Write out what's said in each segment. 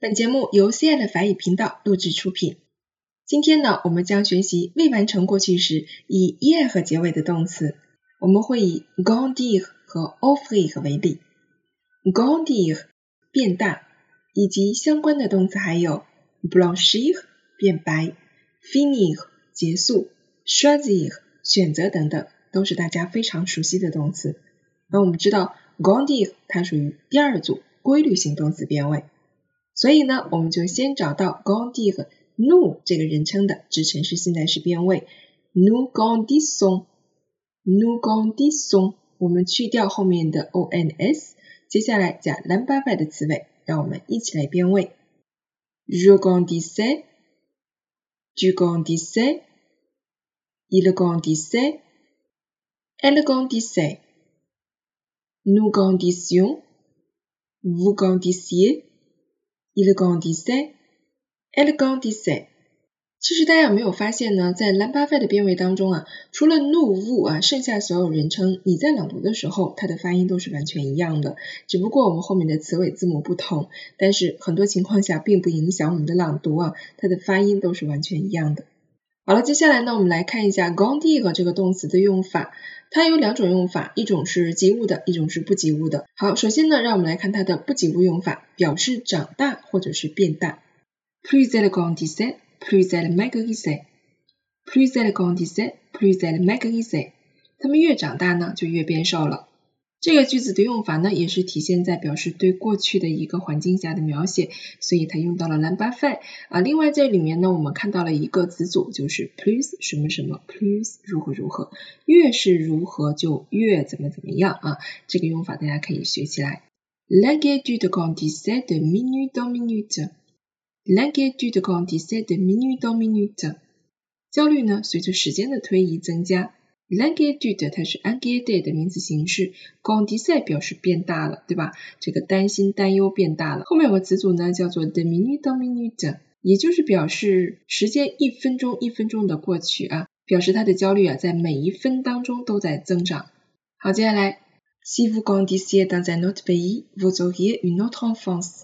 本节目由 CI 的法语频道录制出品。今天呢，我们将学习未完成过去时以 er 结尾的动词。我们会以 grandir 和 offrir 为例。grandir 变大，以及相关的动词还有 blanchir 变白，finir 结束，choisir 选择等等，都是大家非常熟悉的动词。那我们知道 grandir 它属于第二组规律性动词变位。所以呢，我们就先找到 grandir nous 这个人称的指陈式现在时变位，nous grandissons，nous grandissons，我们去掉后面的 ons，接下来加 l'imparfait 的词尾，让我们一起来变位，je grandissais，tu grandissais，il grandissait，elle grandissait，nous grandissions，vous grandissiez。Il grandissait, elle grandissait。其实大家有没有发现呢？在兰巴费的变位当中啊，除了 No, Wu 啊，剩下所有人称，你在朗读的时候，它的发音都是完全一样的。只不过我们后面的词尾字母不同，但是很多情况下并不影响我们的朗读啊，它的发音都是完全一样的。好了，接下来呢，我们来看一下 grandir 这个动词的用法。它有两种用法，一种是及物的，一种是不及物的。好，首先呢，让我们来看它的不及物用法，表示长大或者是变大。Plus elle grandissait, plus elle maigrissait. Plus elle grandissait, plus elle maigrissait. 它们越长大呢，就越变瘦了。这个句子的用法呢，也是体现在表示对过去的一个环境下的描写，所以它用到了 l'imparfait 啊。另外这里面呢，我们看到了一个词组，就是 please 什么什么，please 如何如何，越是如何就越怎么怎么样啊。这个用法大家可以学起来。L'inquiétude grandissait de minute en minute. L'inquiétude grandissait de minute en minute. 焦虑呢，随着时间的推移增加。L'inquiétude 它是 inquiété 的名词形式，grandissait 表示变大了，对吧？这个担心、担忧变大了。后面有个词组呢，叫做 de minute en minute，也就是表示时间一分钟一分钟的过去啊，表示他的焦虑啊在每一分当中都在增长。好，接下来，si vous grandissiez dans un autre pays, vous auriez une autre enfance.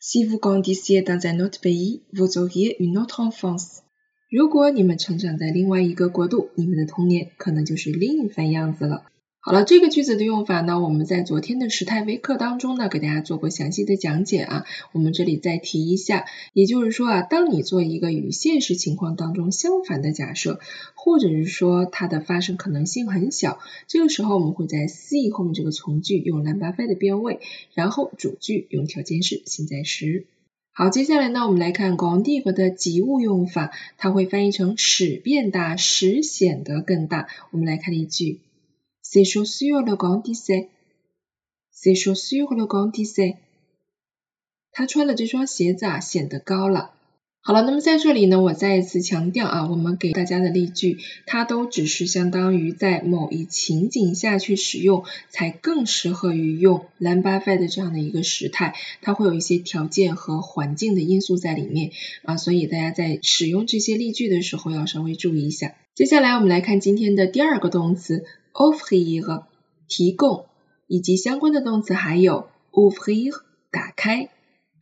Si vous grandissiez dans un autre pays, vous auriez une autre enfance. 如果你们成长在另外一个国度，你们的童年可能就是另一番样子了。好了，这个句子的用法呢，我们在昨天的时态微课当中呢，给大家做过详细的讲解啊。我们这里再提一下，也就是说啊，当你做一个与现实情况当中相反的假设，或者是说它的发生可能性很小，这个时候我们会在 see 后面这个从句用 l a m b a 的变位，然后主句用条件式现在时。好，接下来呢，我们来看 g o n d i v 的及物用法，它会翻译成使变大，使显得更大。我们来看例句：Ses chaussures le grandissaient，Ses chaussures le grandissaient。他穿了这双鞋子啊，显得高了。好了，那么在这里呢，我再一次强调啊，我们给大家的例句，它都只是相当于在某一情景下去使用，才更适合于用 l a m b a f e 的这样的一个时态，它会有一些条件和环境的因素在里面啊，所以大家在使用这些例句的时候要稍微注意一下。接下来我们来看今天的第二个动词 offrir 提供，以及相关的动词还有 ouvrir 打开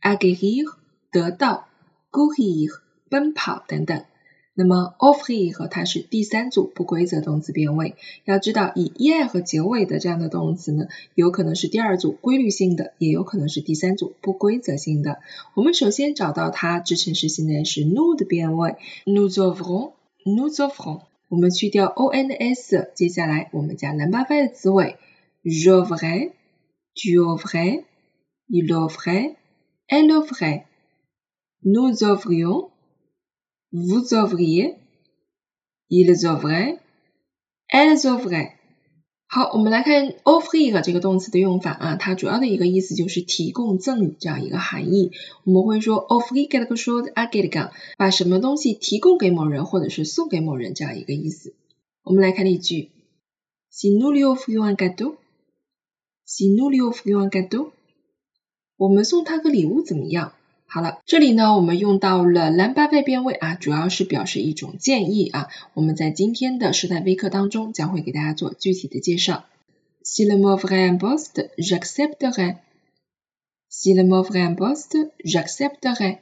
，agir，得到。Gouer 奔跑等等，那么 offer 和它是第三组不规则动词变位。要知道以 er 和结尾的这样的动词呢，有可能是第二组规律性的，也有可能是第三组不规则性的。我们首先找到它支撑时现在是 nous 的变位，nous ouvrons，nous ouvrons。我们去掉 o n s，接下来我们加 l'ouvre 的词尾，j'ouvrirai，tu ouvreras，il ouvrera，elle ouvrera。Nous ouvrions, vous ouvriez, ils ouvraient, elles ouvraient。好，我们来看 offer 这个动词的用法啊，它主要的一个意思就是提供赠与这样一个含义。我们会说 offer quelque chose à quelqu'un，把什么东西提供给某人或者是送给某人这样一个意思。我们来看例句：Si nous lui offrions un cadeau，Si nous lui offrions un cadeau，我们送他个礼物怎么样？好了，这里呢，我们用到了蓝八倍变位啊，主要是表示一种建议啊。我们在今天的时代微课当中将会给大家做具体的介绍。Si le mot vrai importe, j'accepterai. S'il m'offre un poste, j'accepterai。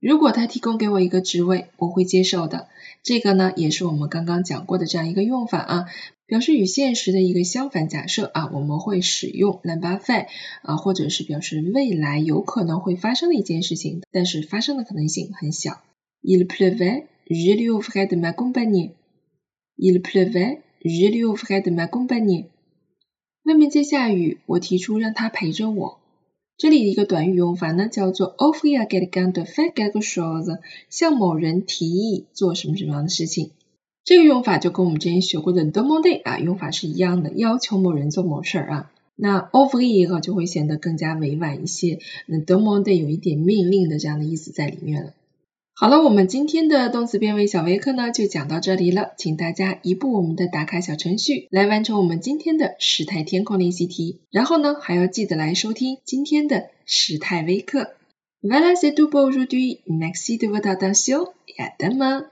如果他提供给我一个职位，我会接受的。这个呢，也是我们刚刚讲过的这样一个用法啊，表示与现实的一个相反假设啊，我们会使用 l'imparfait 啊，或者是表示未来有可能会发生的一件事情，但是发生的可能性很小。Il pleuvait, je lui offrais de m'accompagner. Il pleuvait, je lui offrais de m'accompagner. 外面在下雨，我提出让他陪着我。这里的一个短语用法呢，叫做 offrir quelqu'un de faire quelque chose，向某人提议做什么什么样的事情。这个用法就跟我们之前学过的 demander 啊用法是一样的，要求某人做某事儿啊。那 offrir 就会显得更加委婉一些，那 demander 有一点命令的这样的意思在里面了。好了，我们今天的动词变位小微课呢就讲到这里了，请大家移步我们的打卡小程序来完成我们今天的时态填空练习题，然后呢还要记得来收听今天的时态微课。Voilà c'est tout pour aujourd'hui. Merci de votre attention et à demain.